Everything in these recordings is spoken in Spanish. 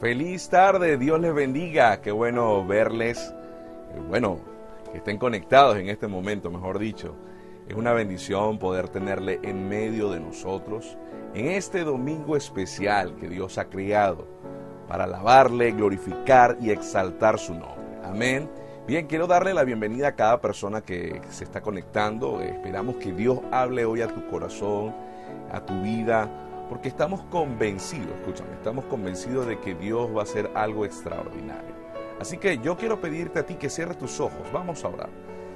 Feliz tarde, Dios les bendiga, qué bueno verles, eh, bueno, que estén conectados en este momento, mejor dicho. Es una bendición poder tenerle en medio de nosotros en este domingo especial que Dios ha creado para alabarle, glorificar y exaltar su nombre. Amén. Bien, quiero darle la bienvenida a cada persona que se está conectando. Esperamos que Dios hable hoy a tu corazón, a tu vida porque estamos convencidos, escúchame, estamos convencidos de que Dios va a hacer algo extraordinario. Así que yo quiero pedirte a ti que cierres tus ojos. Vamos a orar.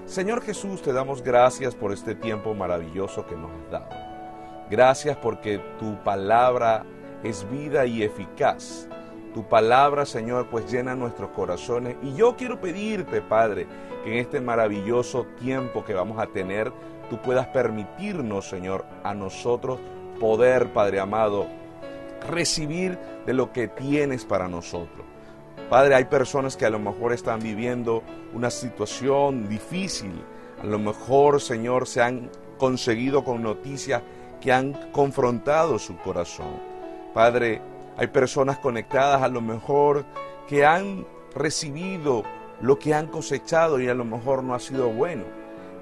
Señor Jesús, te damos gracias por este tiempo maravilloso que nos has dado. Gracias porque tu palabra es vida y eficaz. Tu palabra, Señor, pues llena nuestros corazones. Y yo quiero pedirte, Padre, que en este maravilloso tiempo que vamos a tener, tú puedas permitirnos, Señor, a nosotros poder, Padre amado, recibir de lo que tienes para nosotros. Padre, hay personas que a lo mejor están viviendo una situación difícil. A lo mejor, Señor, se han conseguido con noticias que han confrontado su corazón. Padre, hay personas conectadas a lo mejor que han recibido lo que han cosechado y a lo mejor no ha sido bueno.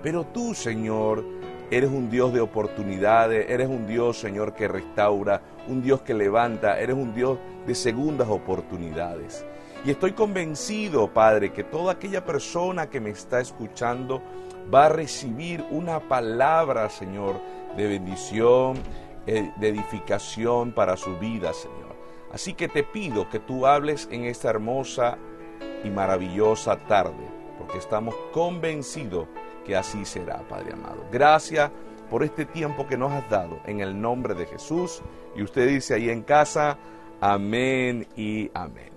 Pero tú, Señor, Eres un Dios de oportunidades, eres un Dios, Señor, que restaura, un Dios que levanta, eres un Dios de segundas oportunidades. Y estoy convencido, Padre, que toda aquella persona que me está escuchando va a recibir una palabra, Señor, de bendición, eh, de edificación para su vida, Señor. Así que te pido que tú hables en esta hermosa y maravillosa tarde, porque estamos convencidos que así será, Padre amado. Gracias por este tiempo que nos has dado en el nombre de Jesús. Y usted dice ahí en casa, amén y amén.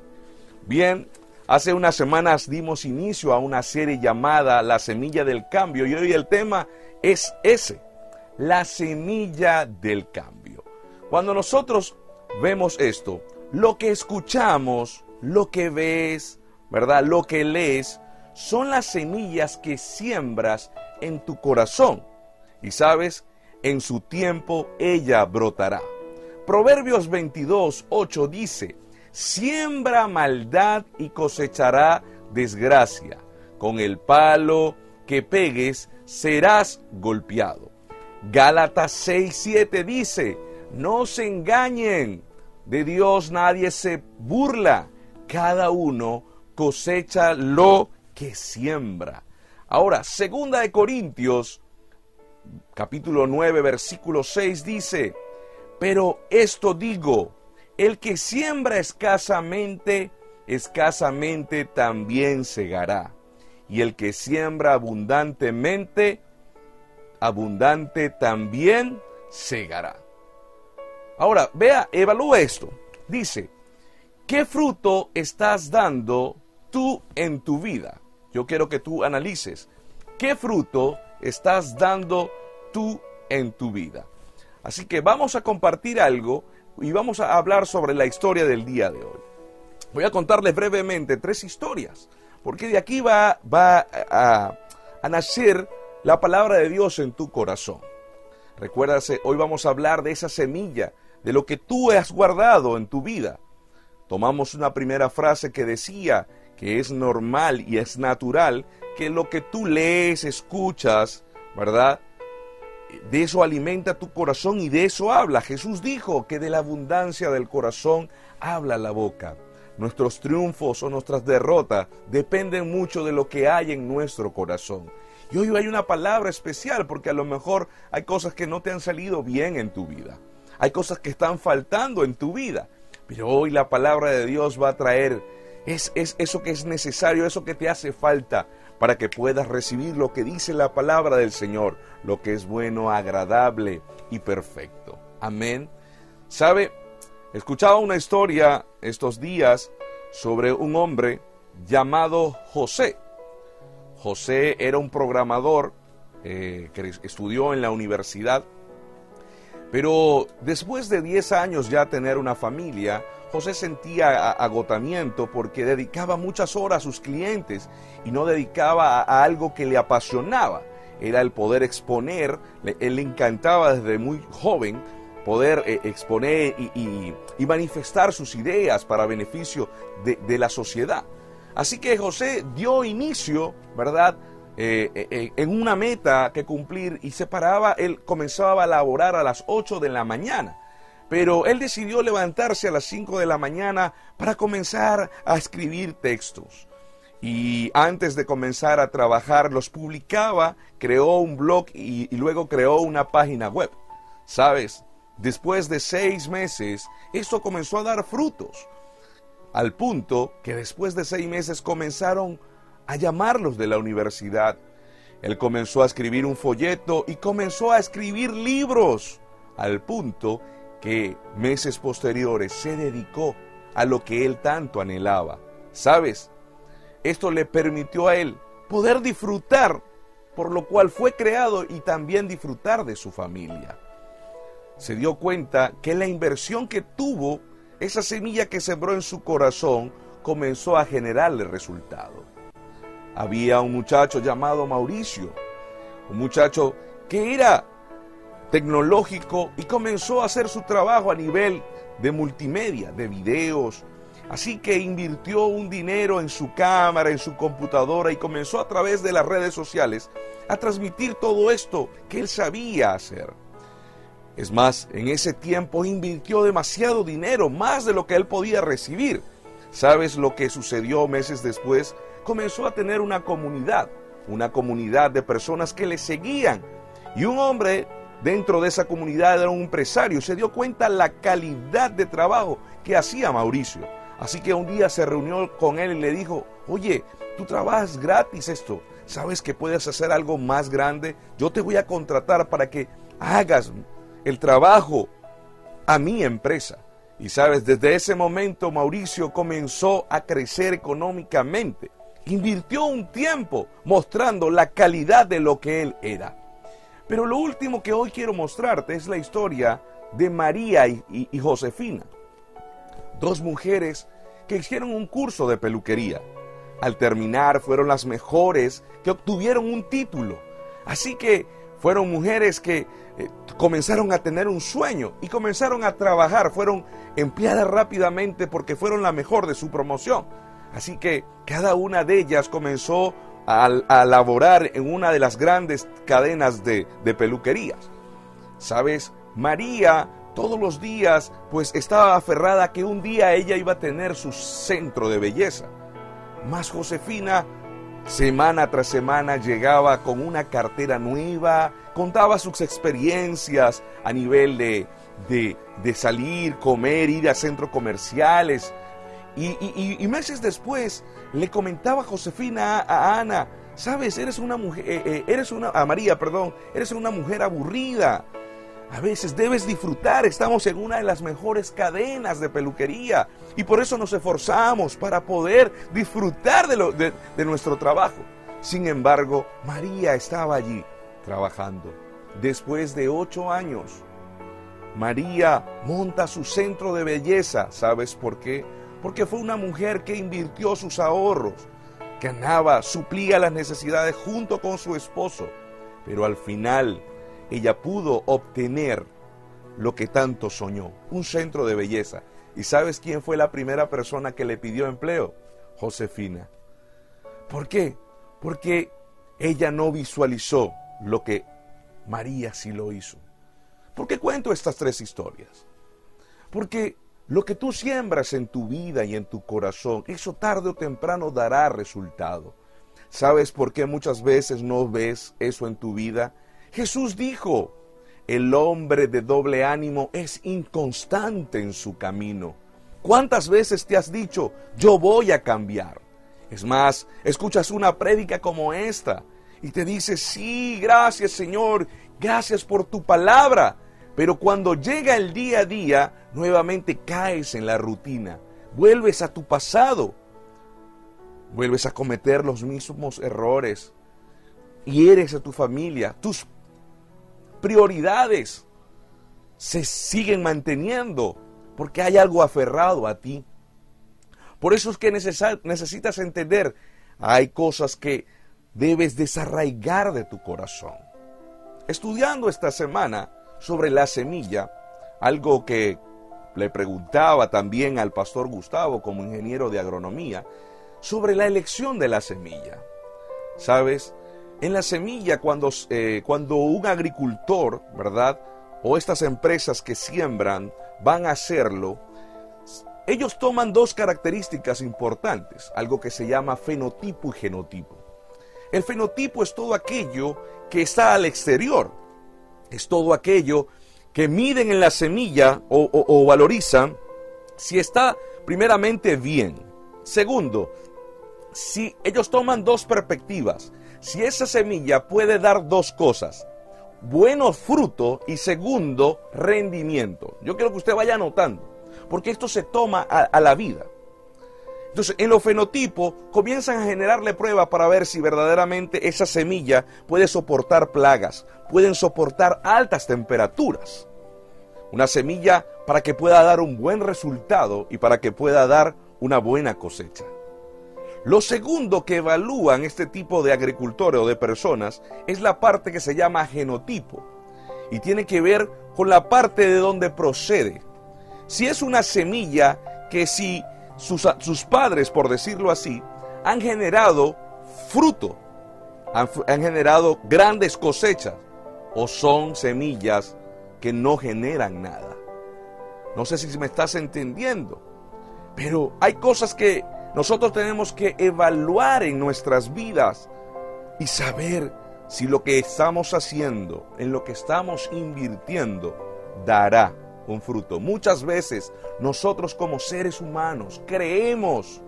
Bien, hace unas semanas dimos inicio a una serie llamada La Semilla del Cambio y hoy el tema es ese, la semilla del cambio. Cuando nosotros vemos esto, lo que escuchamos, lo que ves, ¿verdad? Lo que lees, son las semillas que siembras en tu corazón. Y sabes, en su tiempo ella brotará. Proverbios 22, 8 dice, siembra maldad y cosechará desgracia. Con el palo que pegues serás golpeado. Gálatas 6, 7 dice, no se engañen, de Dios nadie se burla, cada uno cosecha lo que siembra. Ahora, segunda de Corintios, capítulo 9, versículo 6 dice, pero esto digo, el que siembra escasamente, escasamente también segará. Y el que siembra abundantemente, abundante también segará. Ahora, vea, evalúa esto. Dice, ¿qué fruto estás dando tú en tu vida? Yo quiero que tú analices qué fruto estás dando tú en tu vida. Así que vamos a compartir algo y vamos a hablar sobre la historia del día de hoy. Voy a contarles brevemente tres historias, porque de aquí va, va a, a nacer la palabra de Dios en tu corazón. Recuérdase, hoy vamos a hablar de esa semilla, de lo que tú has guardado en tu vida. Tomamos una primera frase que decía, que es normal y es natural que lo que tú lees, escuchas, ¿verdad? De eso alimenta tu corazón y de eso habla. Jesús dijo que de la abundancia del corazón habla la boca. Nuestros triunfos o nuestras derrotas dependen mucho de lo que hay en nuestro corazón. Y hoy hay una palabra especial porque a lo mejor hay cosas que no te han salido bien en tu vida. Hay cosas que están faltando en tu vida. Pero hoy la palabra de Dios va a traer es, eso que es necesario, eso que te hace falta para que puedas recibir lo que dice la palabra del Señor, lo que es bueno, agradable y perfecto. Amén. ¿Sabe? Escuchaba una historia estos días sobre un hombre llamado José. José era un programador eh, que estudió en la universidad, pero después de 10 años ya tener una familia, José sentía agotamiento porque dedicaba muchas horas a sus clientes y no dedicaba a, algo que le apasionaba. Era el poder exponer, él le encantaba desde muy joven poder eh, exponer y, manifestar sus ideas para beneficio de, la sociedad. Así que José dio inicio, ¿verdad? Eh, eh, en una meta que cumplir y se paraba, él comenzaba a laborar a las 8 de la mañana. Pero él decidió levantarse a las 5 de la mañana para comenzar a escribir textos. Y antes de comenzar a trabajar los publicaba, creó un blog y luego creó una página web. ¿Sabes? Después de seis meses, esto comenzó a dar frutos, al punto que después de seis meses comenzaron a llamarlos de la universidad. Él comenzó a escribir un folleto y comenzó a escribir libros, al punto que meses posteriores se dedicó a lo que él tanto anhelaba. ¿Sabes? Esto le permitió a él poder disfrutar por lo cual fue creado y también disfrutar de su familia se dio cuenta que la inversión que tuvo, esa semilla que sembró en su corazón, comenzó a generarle resultado. Había un muchacho llamado Mauricio, un muchacho que era tecnológico y comenzó a hacer su trabajo a nivel de multimedia, de videos. Así que invirtió un dinero en su cámara, en su computadora y comenzó a través de las redes sociales a transmitir todo esto que él sabía hacer. Es más, en ese tiempo invirtió demasiado dinero, más de lo que él podía recibir. ¿Sabes lo que sucedió meses después? Comenzó a tener una comunidad, una comunidad de personas que le seguían. Y un hombre dentro de esa comunidad era un empresario. Se dio cuenta la calidad de trabajo que hacía Mauricio. Así que un día se reunió con él y le dijo, oye, tú trabajas gratis esto. ¿Sabes que puedes hacer algo más grande? Yo te voy a contratar para que hagas el trabajo a mi empresa. Y sabes, desde ese momento Mauricio comenzó a crecer económicamente. Invirtió un tiempo mostrando la calidad de lo que él era. Pero lo último que hoy quiero mostrarte es la historia de María y, Josefina. Dos mujeres que hicieron un curso de peluquería. Al terminar fueron las mejores que obtuvieron un título. Así que fueron mujeres que eh, comenzaron a tener un sueño y comenzaron a trabajar, fueron empleadas rápidamente porque fueron la mejor de su promoción. Así que cada una de ellas comenzó a, laborar en una de las grandes cadenas de, de peluquerías. Sabes, María todos los días pues estaba aferrada que un día ella iba a tener su centro de belleza. Más Josefina semana tras semana llegaba con una cartera nueva, contaba sus experiencias a nivel de, de, salir, comer, ir a centros comerciales. Y, meses después le comentaba Josefina a, Ana, sabes, eres una mujer, eh, eh, eres una, a María, perdón, eres una mujer aburrida. A veces debes disfrutar, estamos en una de las mejores cadenas de peluquería y por eso nos esforzamos para poder disfrutar de, nuestro trabajo. Sin embargo, María estaba allí trabajando. Después de ocho años, María monta su centro de belleza. ¿Sabes por qué? Porque fue una mujer que invirtió sus ahorros, ganaba, suplía las necesidades junto con su esposo. Pero al final ella pudo obtener lo que tanto soñó, un centro de belleza. ¿Y sabes quién fue la primera persona que le pidió empleo? Josefina. ¿Por qué? Porque ella no visualizó lo que María sí lo hizo. ¿Por qué cuento estas tres historias? Porque lo que tú siembras en tu vida y en tu corazón, eso tarde o temprano dará resultado. ¿Sabes por qué muchas veces no ves eso en tu vida? Jesús dijo, el hombre de doble ánimo es inconstante en su camino. ¿Cuántas veces te has dicho, yo voy a cambiar? Es más, escuchas una prédica como esta y te dices, sí, gracias Señor, gracias por tu palabra. Pero cuando llega el día a día, nuevamente caes en la rutina, vuelves a tu pasado, vuelves a cometer los mismos errores, hieres a tu familia, tus prioridades se siguen manteniendo porque hay algo aferrado a ti. Por eso es que necesitas entender, hay cosas que debes desarraigar de tu corazón. Estudiando esta semana sobre la semilla, algo que le preguntaba también al pastor Gustavo como ingeniero de agronomía sobre la elección de la semilla. ¿Sabes? En la semilla, cuando, eh, cuando un agricultor, ¿verdad? O estas empresas que siembran van a hacerlo, ellos toman dos características importantes, algo que se llama fenotipo y genotipo. El fenotipo es todo aquello que está al exterior, es todo aquello que miden en la semilla o, valorizan si está primeramente bien. Segundo, si ellos toman dos perspectivas, si esa semilla puede dar dos cosas, buenos frutos y segundo, rendimiento. Yo quiero que usted vaya anotando, porque esto se toma a, la vida. Entonces, en los fenotipos comienzan a generarle pruebas para ver si verdaderamente esa semilla puede soportar plagas, pueden soportar altas temperaturas. Una semilla para que pueda dar un buen resultado y para que pueda dar una buena cosecha. Lo segundo que evalúan este tipo de agricultores o de personas es la parte que se llama genotipo y tiene que ver con la parte de donde procede. Si es una semilla que si sus, sus padres, por decirlo así, han generado fruto, han, han generado grandes cosechas, o son semillas que no generan nada. No sé si me estás entendiendo, pero hay cosas que nosotros tenemos que evaluar en nuestras vidas y saber si lo que estamos haciendo, en lo que estamos invirtiendo, dará un fruto. Muchas veces nosotros como seres humanos creemos,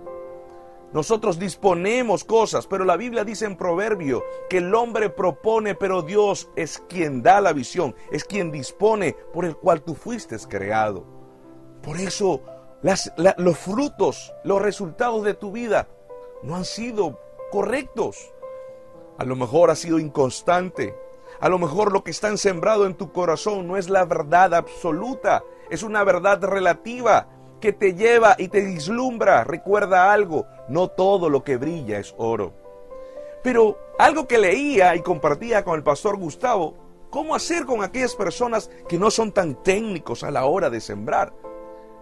nosotros disponemos cosas, pero la Biblia dice en Proverbio que el hombre propone, pero Dios es quien da la visión, es quien dispone por el cual tú fuiste creado. Por eso los frutos, los resultados de tu vida no han sido correctos. A lo mejor ha sido inconstante. A lo mejor lo que está sembrado en tu corazón no es la verdad absoluta, es una verdad relativa que te lleva y te dislumbra. Recuerda algo, no todo lo que brilla es oro. Pero algo que leía y compartía con el pastor Gustavo, ¿cómo hacer con aquellas personas que no son tan técnicos a la hora de sembrar?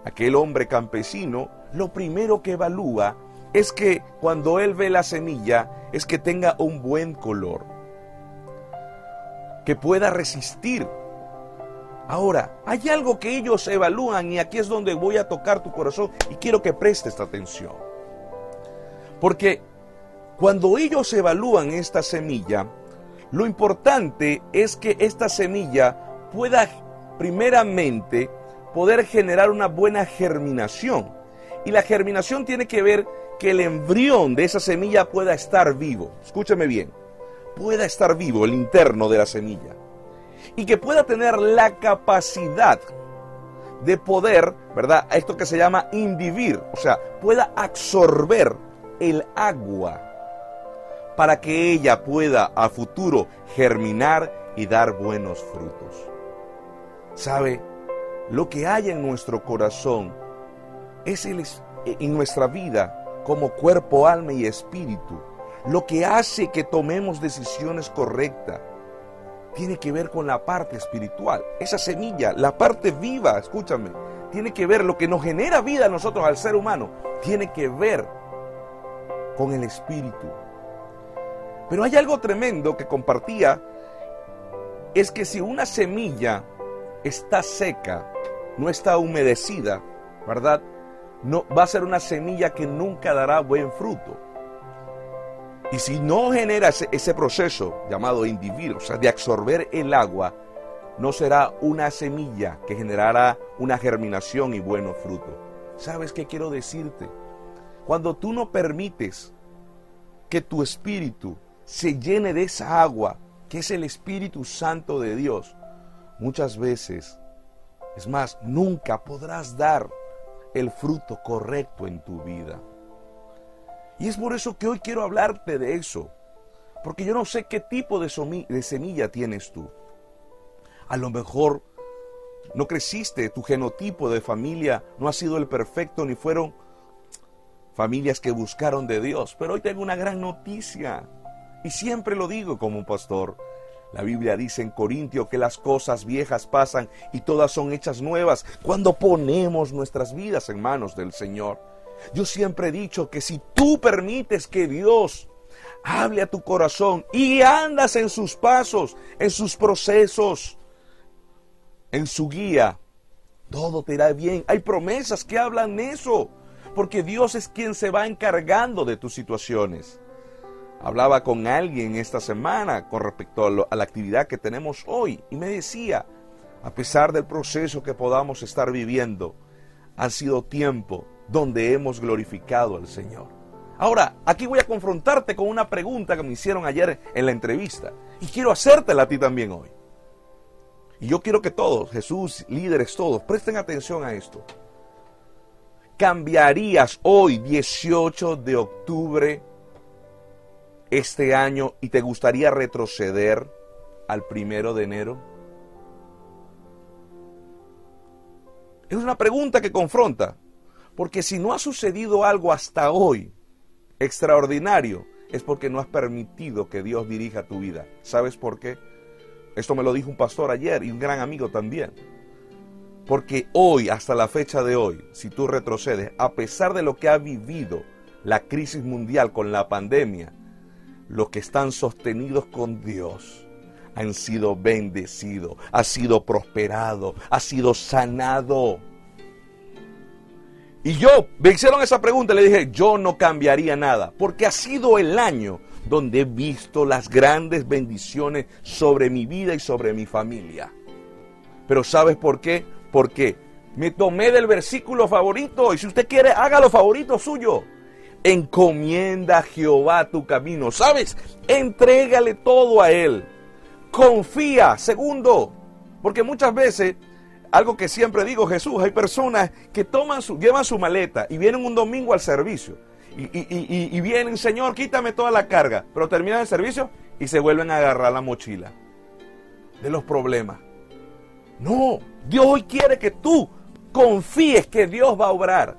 aquel hombre campesino, lo primero que evalúa es que cuando él ve la semilla, es que tenga un buen color, que pueda resistir. Ahora, hay algo que ellos evalúan y aquí es donde voy a tocar tu corazón y quiero que prestes atención. Porque cuando ellos evalúan esta semilla, lo importante es que esta semilla pueda primeramente poder generar una buena germinación. Y la germinación tiene que ver que el embrión de esa semilla pueda estar vivo. Escúchame bien. Pueda estar vivo el interno de la semilla. Y que pueda tener la capacidad de poder, ¿verdad? Esto que se llama indivir, o sea, pueda absorber el agua para que ella pueda a futuro germinar y dar buenos frutos. ¿Sabe? lo que hay en nuestro corazón es el, en nuestra vida como cuerpo, alma y espíritu. Lo que hace que tomemos decisiones correctas tiene que ver con la parte espiritual. Esa semilla, la parte viva, escúchame, tiene que ver lo que nos genera vida a nosotros, al ser humano, tiene que ver con el espíritu. Pero hay algo tremendo que compartía, es que si una semilla está seca, no está humedecida, ¿verdad? No, va a ser una semilla que nunca dará buen fruto. Y si no genera ese, proceso llamado individuo, o sea, de absorber el agua, no será una semilla que generará una germinación y buenos frutos. ¿Sabes qué quiero decirte? Cuando tú no permites que tu espíritu se llene de esa agua, que es el Espíritu Santo de Dios, muchas veces es más, nunca podrás dar el fruto correcto en tu vida. Y es por eso que hoy quiero hablarte de eso. Porque yo no sé qué tipo de, semilla tienes tú. A lo mejor no creciste, tu genotipo de familia no ha sido el perfecto, ni fueron familias que buscaron de Dios. Pero hoy tengo una gran noticia. Y siempre lo digo como un pastor. La Biblia dice en Corintio que las cosas viejas pasan y todas son hechas nuevas cuando ponemos nuestras vidas en manos del Señor. Yo siempre he dicho que si tú permites que Dios hable a tu corazón y andas en sus pasos, en sus procesos, en su guía, todo te irá bien. Hay promesas que hablan eso, porque Dios es quien se va encargando de tus situaciones. Hablaba con alguien esta semana con respecto a, la actividad que tenemos hoy y me decía, a pesar del proceso que podamos estar viviendo, ha sido tiempo donde hemos glorificado al Señor. Ahora, aquí voy a confrontarte con una pregunta que me hicieron ayer en la entrevista y quiero hacértela a ti también hoy. Y yo quiero que todos, Jesús, líderes todos, presten atención a esto. ¿Cambiarías hoy, 18 de octubre, este año y te gustaría retroceder al primero de enero? Es una pregunta que confronta, porque si no ha sucedido algo hasta hoy extraordinario, es porque no has permitido que Dios dirija tu vida. ¿Sabes por qué? Esto me lo dijo un pastor ayer y un gran amigo también. Porque hoy, hasta la fecha de hoy, si tú retrocedes, a pesar de lo que ha vivido la crisis mundial con la pandemia, los que están sostenidos con Dios han sido bendecidos, ha sido prosperado, ha sido sanado. Y yo me hicieron esa pregunta y le dije, yo no cambiaría nada, porque ha sido el año donde he visto las grandes bendiciones sobre mi vida y sobre mi familia. Pero ¿sabes por qué? Porque me tomé del versículo favorito y si usted quiere, hágalo favorito suyo. Encomienda a Jehová tu camino. ¿Sabes? Entrégale todo a Él. Confía. Segundo, porque muchas veces, algo que siempre digo, Jesús, hay personas que toman su, llevan su maleta y vienen un domingo al servicio. Y, y, vienen, Señor, quítame toda la carga. Pero terminan el servicio y se vuelven a agarrar la mochila de los problemas. No, Dios hoy quiere que tú confíes que Dios va a obrar.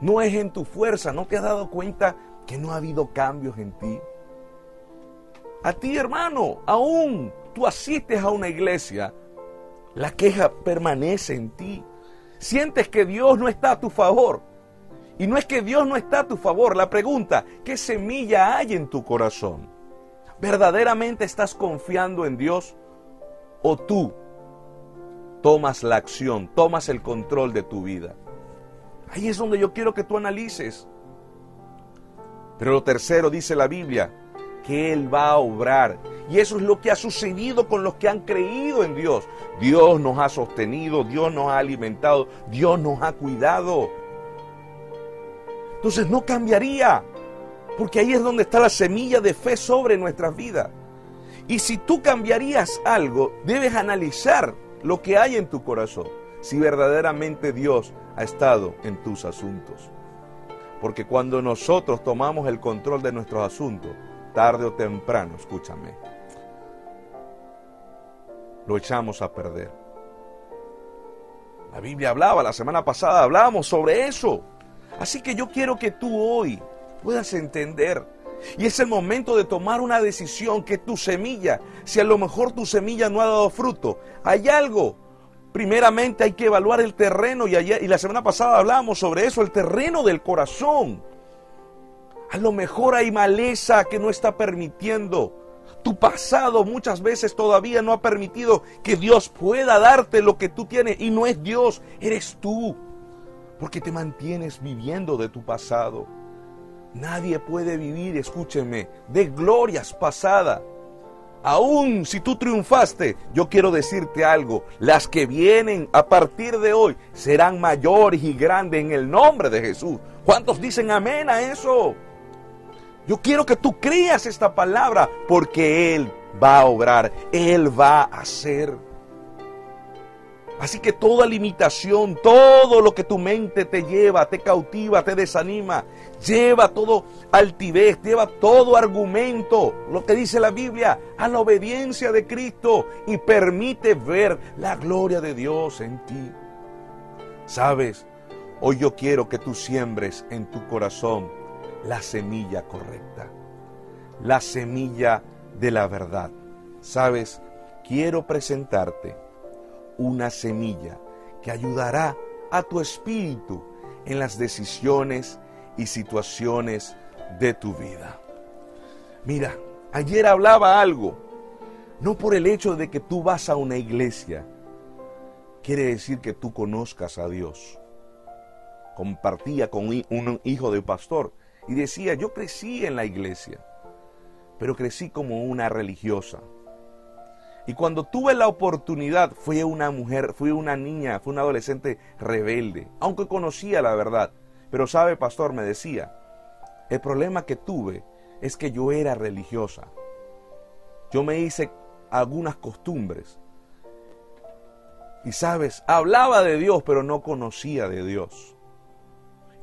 No es en tu fuerza, ¿no te has dado cuenta que no ha habido cambios en ti? A ti, hermano, aún tú asistes a una iglesia, la queja permanece en ti. Sientes que Dios no está a tu favor. Y no es que Dios no está a tu favor. La pregunta, ¿qué semilla hay en tu corazón? ¿Verdaderamente estás confiando en Dios? ¿O tú tomas la acción, tomas el control de tu vida? Ahí es donde yo quiero que tú analices. Pero lo tercero dice la Biblia, que Él va a obrar. Y eso es lo que ha sucedido con los que han creído en Dios. Dios nos ha sostenido, Dios nos ha alimentado, Dios nos ha cuidado. Entonces no cambiaría, porque ahí es donde está la semilla de fe sobre nuestras vidas. Y si tú cambiarías algo, debes analizar lo que hay en tu corazón, si verdaderamente Dios ha estado en tus asuntos. Porque cuando nosotros tomamos el control de nuestros asuntos, tarde o temprano, escúchame, lo echamos a perder. La Biblia hablaba, la semana pasada hablábamos sobre eso. Así que yo quiero que tú hoy puedas entender. Y es el momento de tomar una decisión que tu semilla, si a lo mejor tu semilla no ha dado fruto, hay algo Primeramente hay que evaluar el terreno y, ayer, y la semana pasada hablábamos sobre eso, el terreno del corazón. A lo mejor hay maleza que no está permitiendo. Tu pasado muchas veces todavía no ha permitido que Dios pueda darte lo que tú tienes. Y no es Dios, eres tú. Porque te mantienes viviendo de tu pasado. Nadie puede vivir, escúcheme, de glorias pasadas aún si tú triunfaste, yo quiero decirte algo, las que vienen a partir de hoy serán mayores y grandes en el nombre de Jesús. ¿Cuántos dicen amén a eso? Yo quiero que tú creas esta palabra porque Él va a obrar, Él va a hacer. Así que toda limitación, todo lo que tu mente te lleva, te cautiva, te desanima, lleva todo altivez, lleva todo argumento, lo que dice la Biblia, a la obediencia de Cristo y permite ver la gloria de Dios en ti. Sabes, hoy yo quiero que tú siembres en tu corazón la semilla correcta, la semilla de la verdad. sabes, quiero presentarte una semilla que ayudará a tu espíritu en las decisiones y situaciones de tu vida. Mira, ayer hablaba algo, no por el hecho de que tú vas a una iglesia, quiere decir que tú conozcas a Dios. Compartía con un hijo de pastor y decía, yo crecí en la iglesia, pero crecí como una religiosa. Y cuando tuve la oportunidad, fui una mujer, fui una niña, fui una adolescente rebelde, aunque conocía la verdad. Pero sabe, pastor, me decía, el problema que tuve es que yo era religiosa. Yo me hice algunas costumbres. Y sabes, hablaba de Dios, pero no conocía de Dios.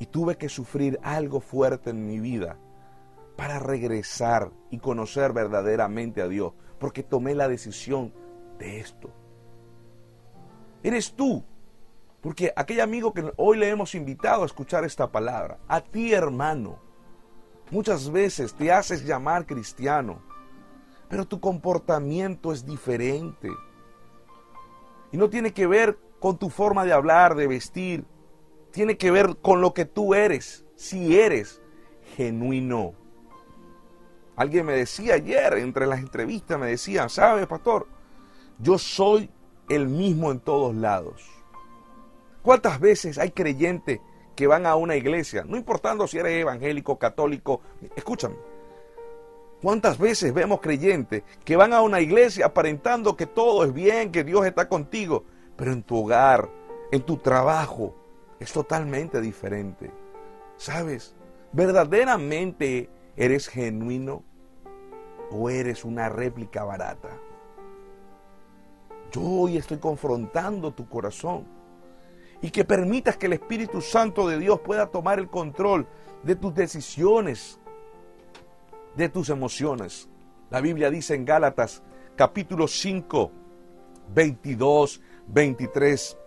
Y tuve que sufrir algo fuerte en mi vida para regresar y conocer verdaderamente a Dios porque tomé la decisión de esto. Eres tú, porque aquel amigo que hoy le hemos invitado a escuchar esta palabra, a ti hermano, muchas veces te haces llamar cristiano, pero tu comportamiento es diferente. Y no tiene que ver con tu forma de hablar, de vestir, tiene que ver con lo que tú eres, si eres genuino. Alguien me decía ayer, entre las entrevistas, me decía, ¿sabe, pastor? Yo soy el mismo en todos lados. ¿Cuántas veces hay creyentes que van a una iglesia, no importando si eres evangélico, católico, escúchame, ¿cuántas veces vemos creyentes que van a una iglesia aparentando que todo es bien, que Dios está contigo, pero en tu hogar, en tu trabajo, es totalmente diferente? ¿Sabes? Verdaderamente ¿Eres genuino o eres una réplica barata? Yo hoy estoy confrontando tu corazón y que permitas que el Espíritu Santo de Dios pueda tomar el control de tus decisiones, de tus emociones. La Biblia dice en Gálatas capítulo 5, 22, 23.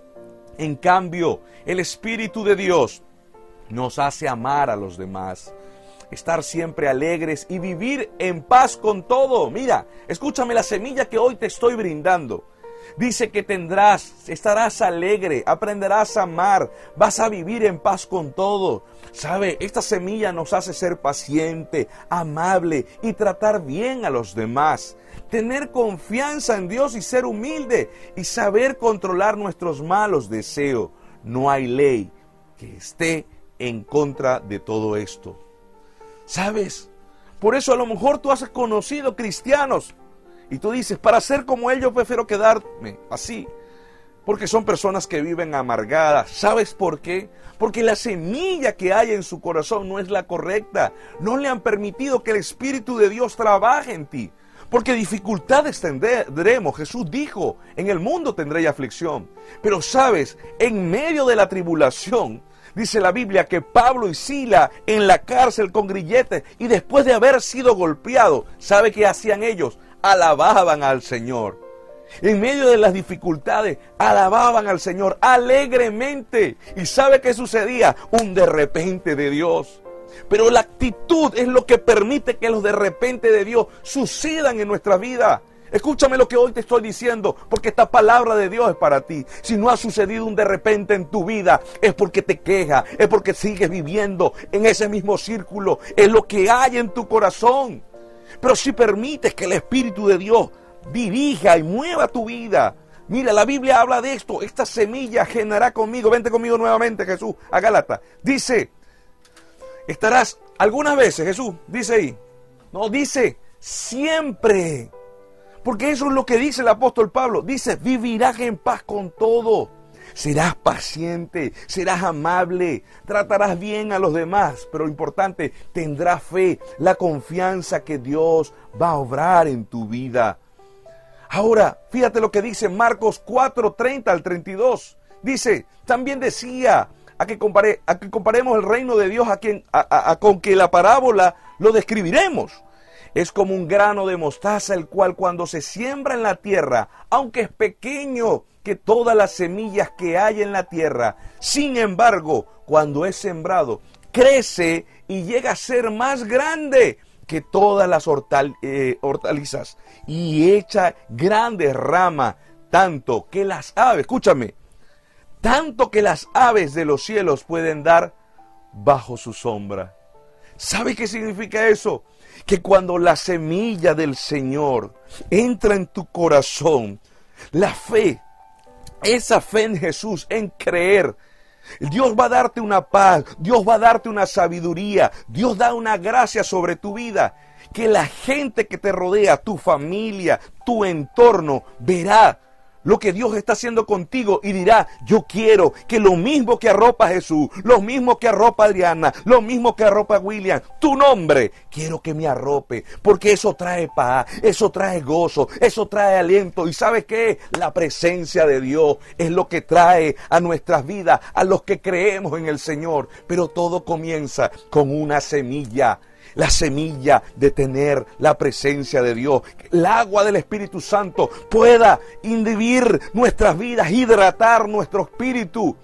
En cambio, el Espíritu de Dios nos hace amar a los demás estar siempre alegres y vivir en paz con todo. Mira, escúchame la semilla que hoy te estoy brindando. Dice que tendrás, estarás alegre, aprenderás a amar, vas a vivir en paz con todo. Sabe, esta semilla nos hace ser paciente, amable y tratar bien a los demás. Tener confianza en Dios y ser humilde y saber controlar nuestros malos deseos. No hay ley que esté en contra de todo esto. ¿Sabes? Por eso a lo mejor tú has conocido cristianos y tú dices, para ser como ellos prefiero quedarme así. Porque son personas que viven amargadas. ¿Sabes por qué? Porque la semilla que hay en su corazón no es la correcta. No le han permitido que el Espíritu de Dios trabaje en ti. Porque dificultades tendremos. Jesús dijo, en el mundo tendréis aflicción. Pero sabes, en medio de la tribulación, Dice la Biblia que Pablo y Sila en la cárcel con grilletes y después de haber sido golpeados, ¿sabe qué hacían ellos? Alababan al Señor. En medio de las dificultades, alababan al Señor alegremente. ¿Y sabe qué sucedía? Un de repente de Dios. Pero la actitud es lo que permite que los de repente de Dios sucedan en nuestra vida. Escúchame lo que hoy te estoy diciendo, porque esta palabra de Dios es para ti. Si no ha sucedido un de repente en tu vida, es porque te queja, es porque sigues viviendo en ese mismo círculo, es lo que hay en tu corazón. Pero si permites que el Espíritu de Dios dirija y mueva tu vida, Mira, la Biblia habla de esto. Esta semilla generará conmigo. Vente conmigo nuevamente, Jesús, a Gálata. Dice, estarás algunas veces, Jesús, dice ahí. No, dice, siempre porque eso es lo que dice el apóstol Pablo. Dice, vivirás en paz con todo. Serás paciente, serás amable, tratarás bien a los demás, pero lo importante, tendrás fe, la confianza que Dios va a obrar en tu vida. Ahora, fíjate lo que dice Marcos 4, 30 al 32. Dice, también decía, a que, a que comparemos el reino de Dios a quien, con que la parábola lo describiremos. Es como un grano de mostaza, el cual cuando se siembra en la tierra, aunque es pequeño que todas las semillas que hay en la tierra, sin embargo, cuando es sembrado, crece y llega a ser más grande que todas las eh, hortalizas. Y echa grandes ramas, tanto que las aves, escúchame, tanto que las aves de los cielos pueden dar bajo su sombra. ¿Sabe qué significa eso? Que cuando la semilla del Señor entra en tu corazón, la fe, esa fe en Jesús, en creer, Dios va a darte una paz, Dios va a darte una sabiduría, Dios da una gracia sobre tu vida, que la gente que te rodea, tu familia, tu entorno, verá lo que Dios está haciendo contigo y dirá, yo quiero que lo mismo que arropa Jesús, lo mismo que arropa Adriana, lo mismo que arropa William, tu nombre, quiero que me arrope, porque eso trae paz, eso trae gozo, eso trae aliento. ¿Y sabes qué? La presencia de Dios es lo que trae a nuestras vidas, a los que creemos en el Señor. Pero todo comienza con una semilla la semilla de tener la presencia de Dios. El agua del Espíritu Santo pueda individir nuestras vidas, hidratar nuestro espíritu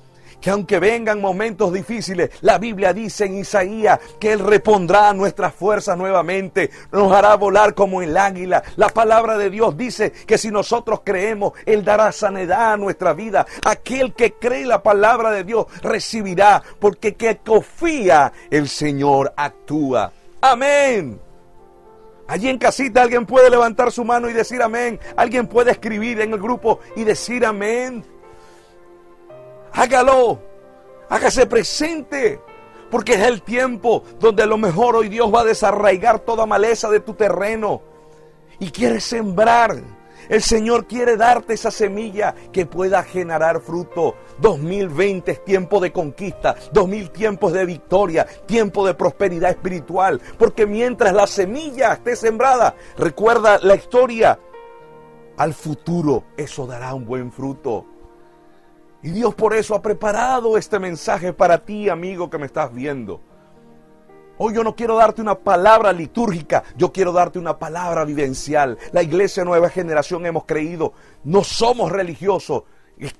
que aunque vengan momentos difíciles, la Biblia dice en Isaías que Él repondrá nuestras fuerzas nuevamente, nos hará volar como el águila. La palabra de Dios dice que si nosotros creemos, Él dará sanidad a nuestra vida. Aquel que cree la palabra de Dios recibirá, porque que confía el Señor actúa. Amén. Allí en casita alguien puede levantar su mano y decir amén. Alguien puede escribir en el grupo y decir amén. Hágalo. Hágase presente. Porque es el tiempo donde a lo mejor hoy Dios va a desarraigar toda maleza de tu terreno. Y quiere sembrar el Señor quiere darte esa semilla que pueda generar fruto. 2020 es tiempo de conquista, 2000 tiempos de victoria, tiempo de prosperidad espiritual. Porque mientras la semilla esté sembrada, recuerda la historia, al futuro eso dará un buen fruto. Y Dios por eso ha preparado este mensaje para ti, amigo que me estás viendo. Hoy yo no quiero darte una palabra litúrgica, yo quiero darte una palabra vivencial. La iglesia Nueva Generación hemos creído, no somos religiosos,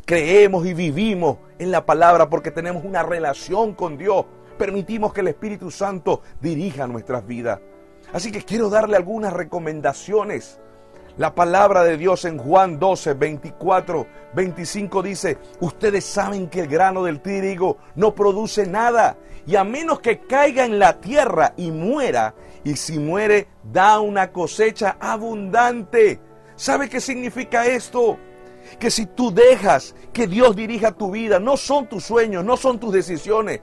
creemos y vivimos en la palabra porque tenemos una relación con Dios. Permitimos que el Espíritu Santo dirija nuestras vidas. Así que quiero darle algunas recomendaciones la palabra de Dios en Juan 12, 24, 25 dice, ustedes saben que el grano del trigo no produce nada y a menos que caiga en la tierra y muera, y si muere da una cosecha abundante. ¿Sabe qué significa esto? Que si tú dejas que Dios dirija tu vida, no son tus sueños, no son tus decisiones,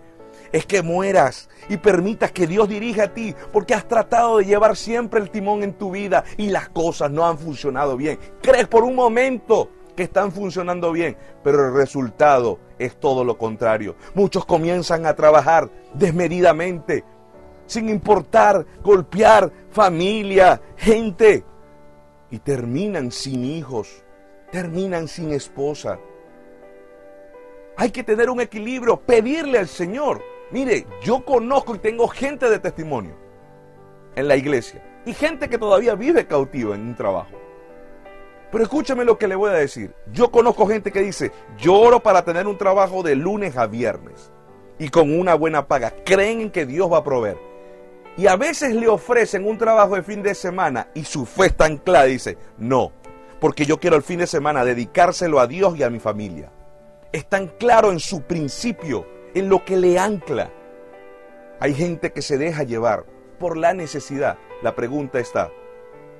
es que mueras y permitas que Dios dirija a ti, porque has tratado de llevar siempre el timón en tu vida y las cosas no han funcionado bien. Crees por un momento que están funcionando bien, pero el resultado es todo lo contrario. Muchos comienzan a trabajar desmedidamente, sin importar golpear familia, gente, y terminan sin hijos, terminan sin esposa. Hay que tener un equilibrio, pedirle al Señor Mire, yo conozco y tengo gente de testimonio en la iglesia y gente que todavía vive cautivo en un trabajo. Pero escúchame lo que le voy a decir. Yo conozco gente que dice, lloro para tener un trabajo de lunes a viernes y con una buena paga. Creen en que Dios va a proveer. Y a veces le ofrecen un trabajo de fin de semana y su fe está anclada y dice, no, porque yo quiero el fin de semana dedicárselo a Dios y a mi familia. Es tan claro en su principio en lo que le ancla. Hay gente que se deja llevar por la necesidad. La pregunta está,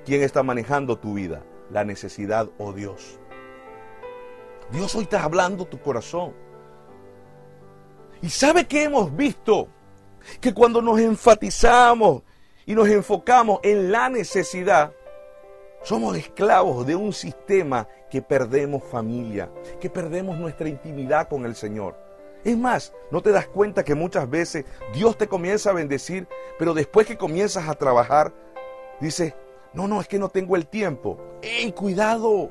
¿quién está manejando tu vida? ¿La necesidad o Dios? Dios hoy está hablando tu corazón. Y sabe que hemos visto que cuando nos enfatizamos y nos enfocamos en la necesidad, somos esclavos de un sistema que perdemos familia, que perdemos nuestra intimidad con el Señor. Es más, no te das cuenta que muchas veces Dios te comienza a bendecir, pero después que comienzas a trabajar, dices, no, no, es que no tengo el tiempo. ¡Ey, cuidado!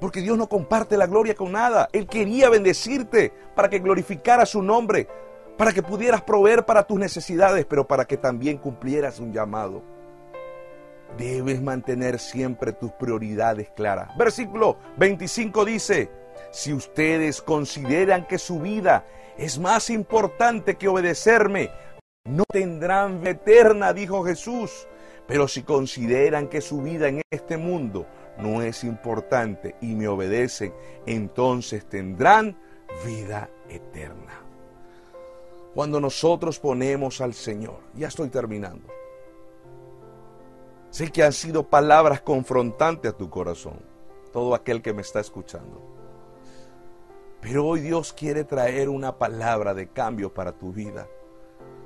Porque Dios no comparte la gloria con nada. Él quería bendecirte para que glorificara su nombre, para que pudieras proveer para tus necesidades, pero para que también cumplieras un llamado. Debes mantener siempre tus prioridades claras. Versículo 25 dice, si ustedes consideran que su vida es más importante que obedecerme, no tendrán vida eterna, dijo Jesús. Pero si consideran que su vida en este mundo no es importante y me obedecen, entonces tendrán vida eterna. Cuando nosotros ponemos al Señor, ya estoy terminando. Sé que han sido palabras confrontantes a tu corazón, todo aquel que me está escuchando. Pero hoy Dios quiere traer una palabra de cambio para tu vida.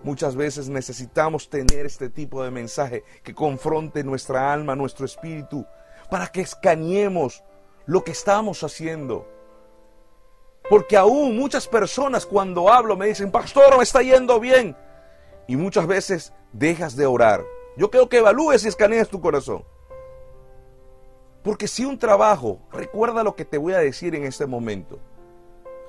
Muchas veces necesitamos tener este tipo de mensaje que confronte nuestra alma, nuestro espíritu, para que escaneemos lo que estamos haciendo. Porque aún muchas personas cuando hablo me dicen, pastor, me está yendo bien. Y muchas veces dejas de orar. Yo creo que evalúes y escanees tu corazón. Porque si un trabajo, recuerda lo que te voy a decir en este momento.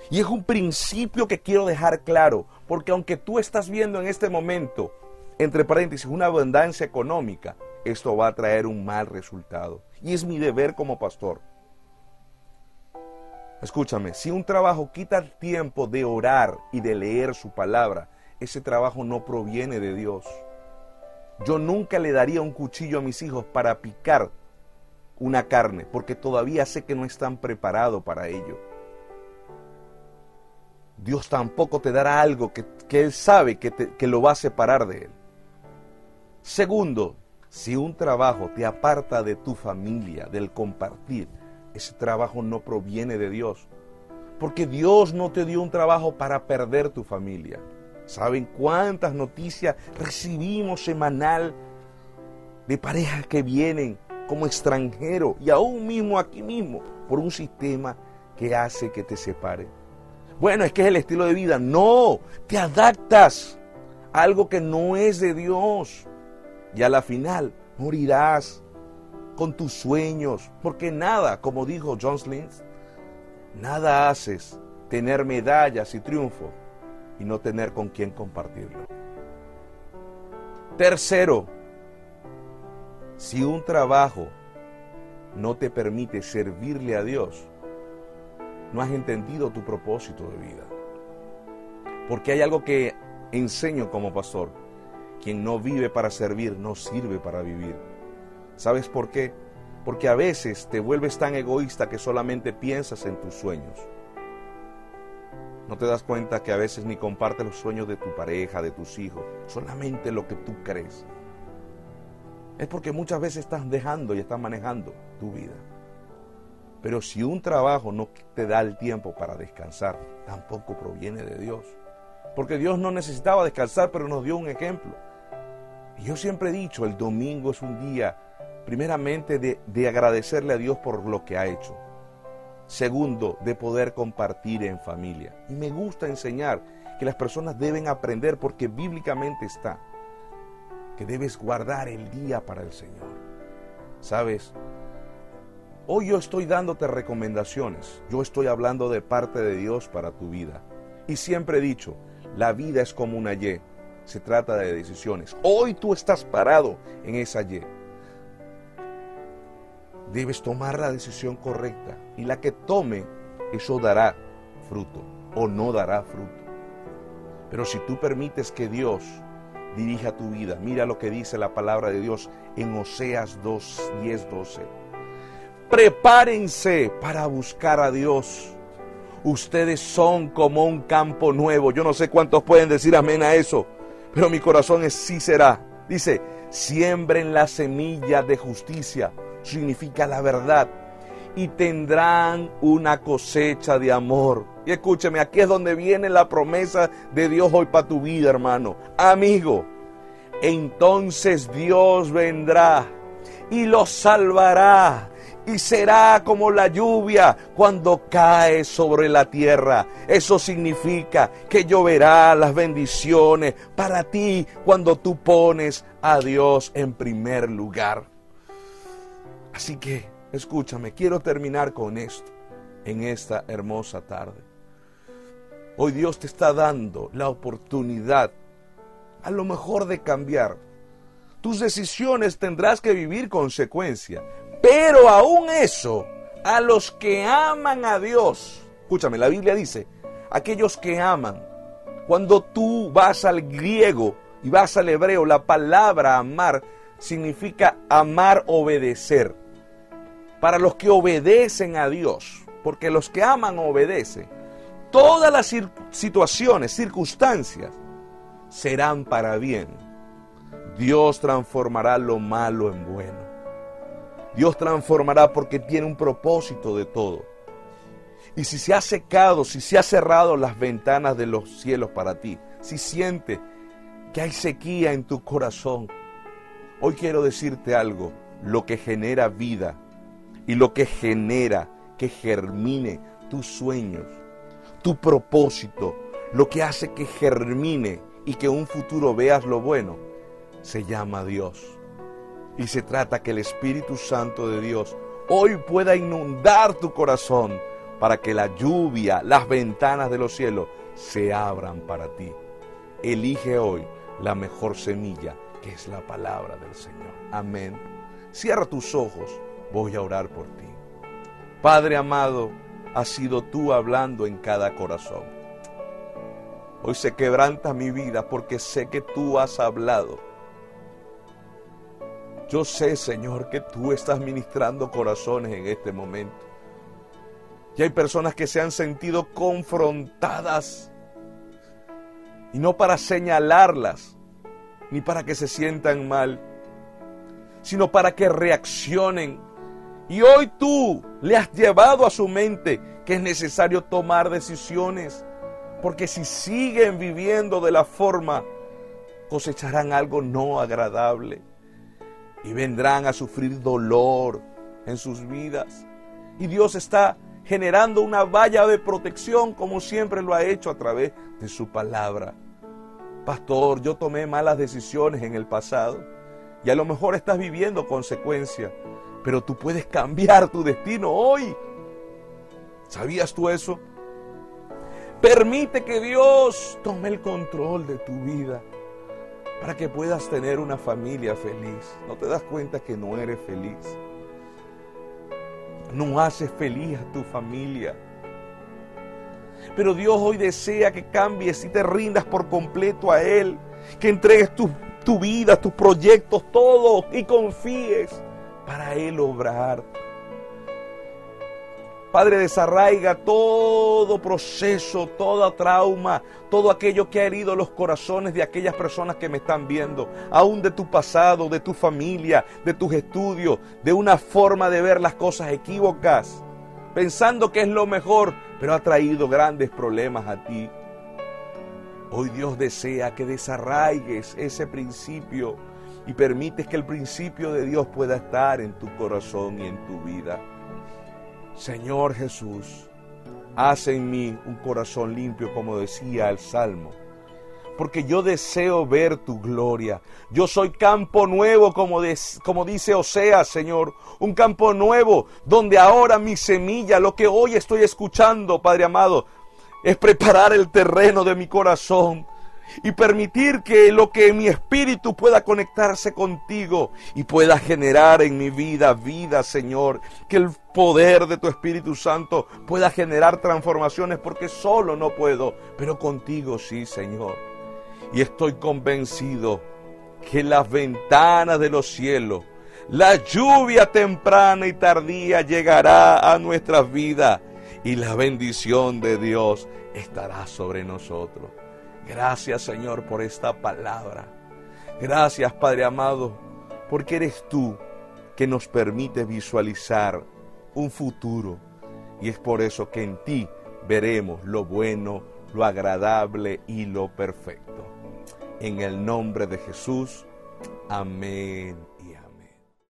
Y es un principio que quiero dejar claro, porque aunque tú estás viendo en este momento, entre paréntesis, una abundancia económica, esto va a traer un mal resultado. Y es mi deber como pastor. Escúchame, si un trabajo quita el tiempo de orar y de leer su palabra, ese trabajo no proviene de Dios. Yo nunca le daría un cuchillo a mis hijos para picar una carne, porque todavía sé que no están preparados para ello. Dios tampoco te dará algo que, Él sabe que, que lo va a separar de Él. Segundo, si un trabajo te aparta de tu familia, del compartir, ese trabajo no proviene de Dios. Porque Dios no te dio un trabajo para perder tu familia. ¿Saben cuántas noticias recibimos semanal de parejas que vienen como extranjeros y aún mismo aquí mismo por un sistema que hace que te separe? Bueno, es que es el estilo de vida. No, te adaptas a algo que no es de Dios. Y a la final morirás con tus sueños, porque nada, como dijo John Slins, nada haces tener medallas y triunfo y no tener con quién compartirlo. Tercero, si un trabajo no te permite servirle a Dios, no has entendido tu propósito de vida. Porque hay algo que enseño como pastor. Quien no vive para servir, no sirve para vivir. ¿Sabes por qué? Porque a veces te vuelves tan egoísta que solamente piensas en tus sueños. No te das cuenta que a veces ni compartes los sueños de tu pareja, de tus hijos, solamente lo que tú crees. Es porque muchas veces estás dejando y estás manejando tu vida. Pero si un trabajo no te da el tiempo para descansar, tampoco proviene de Dios. Porque Dios no necesitaba descansar, pero nos dio un ejemplo. Y yo siempre he dicho, el domingo es un día, primeramente, de, de agradecerle a Dios por lo que ha hecho. Segundo, de poder compartir en familia. Y me gusta enseñar que las personas deben aprender porque bíblicamente está que debes guardar el día para el Señor. ¿Sabes? Hoy yo estoy dándote recomendaciones. Yo estoy hablando de parte de Dios para tu vida. Y siempre he dicho, la vida es como una Y. Se trata de decisiones. Hoy tú estás parado en esa Y. Debes tomar la decisión correcta. Y la que tome, eso dará fruto o no dará fruto. Pero si tú permites que Dios dirija tu vida, mira lo que dice la palabra de Dios en Oseas 2, 10, 12 prepárense para buscar a Dios. Ustedes son como un campo nuevo. Yo no sé cuántos pueden decir amén a eso, pero mi corazón es sí será. Dice, siembren la semilla de justicia, significa la verdad, y tendrán una cosecha de amor. Y escúcheme, aquí es donde viene la promesa de Dios hoy para tu vida, hermano. Amigo, entonces Dios vendrá y los salvará y será como la lluvia cuando cae sobre la tierra. Eso significa que lloverá las bendiciones para ti cuando tú pones a Dios en primer lugar. Así que, escúchame, quiero terminar con esto en esta hermosa tarde. Hoy Dios te está dando la oportunidad, a lo mejor de cambiar. Tus decisiones tendrás que vivir consecuencia, pero aún eso, a los que aman a Dios, escúchame, la Biblia dice, aquellos que aman, cuando tú vas al griego, y vas al hebreo, la palabra amar significa amar, obedecer. Para los que obedecen a Dios, porque los que aman obedecen, todas las situaciones, circunstancias, serán para bien. Dios transformará lo malo en bueno. Dios transformará porque tiene un propósito de todo. Y si se ha secado, si se ha cerrado las ventanas de los cielos para ti, si siente que hay sequía en tu corazón, hoy quiero decirte algo, lo que genera vida y lo que genera que germine tus sueños, tu propósito, lo que hace que germine y que un futuro veas lo bueno, se llama Dios. Y se trata que el Espíritu Santo de Dios hoy pueda inundar tu corazón para que la lluvia, las ventanas de los cielos se abran para ti. Elige hoy la mejor semilla, que es la palabra del Señor. Amén. Cierra tus ojos, voy a orar por ti. Padre amado, has sido tú hablando en cada corazón. Hoy se quebranta mi vida porque sé que tú has hablado yo sé, Señor, que tú estás ministrando corazones en este momento. Y hay personas que se han sentido confrontadas. Y no para señalarlas, ni para que se sientan mal, sino para que reaccionen. Y hoy tú le has llevado a su mente que es necesario tomar decisiones. Porque si siguen viviendo de la forma, cosecharán algo no agradable y vendrán a sufrir dolor en sus vidas. Y Dios está generando una valla de protección como siempre lo ha hecho a través de su palabra. Pastor, yo tomé malas decisiones en el pasado y a lo mejor estás viviendo consecuencias, pero tú puedes cambiar tu destino hoy. ¿Sabías tú eso? Permite que Dios tome el control de tu vida para que puedas tener una familia feliz. ¿No te das cuenta que no eres feliz? No haces feliz a tu familia. Pero Dios hoy desea que cambies y te rindas por completo a Él, que entregues tu, tu vida, tus proyectos, todo y confíes para Él obrar. Padre, desarraiga todo proceso, toda trauma, todo aquello que ha herido los corazones de aquellas personas que me están viendo, aún de tu pasado, de tu familia, de tus estudios, de una forma de ver las cosas equívocas, pensando que es lo mejor, pero ha traído grandes problemas a ti. Hoy Dios desea que desarraigues ese principio y permites que el principio de Dios pueda estar en tu corazón y en tu vida. Señor Jesús, haz en mí un corazón limpio, como decía el Salmo, porque yo deseo ver tu gloria. Yo soy campo nuevo, como, como dice Oseas, Señor, un campo nuevo, donde ahora mi semilla, lo que hoy estoy escuchando, Padre amado, es preparar el terreno de mi corazón y permitir que lo que mi espíritu pueda conectarse contigo y pueda generar en mi vida vida, Señor. Que el poder de tu Espíritu Santo pueda generar transformaciones porque solo no puedo, pero contigo sí, Señor. Y estoy convencido que las ventanas de los cielos, la lluvia temprana y tardía llegará a nuestras vidas y la bendición de Dios estará sobre nosotros. Gracias Señor por esta palabra. Gracias Padre amado, porque eres tú que nos permite visualizar un futuro. Y es por eso que en ti veremos lo bueno, lo agradable y lo perfecto. En el nombre de Jesús. Amén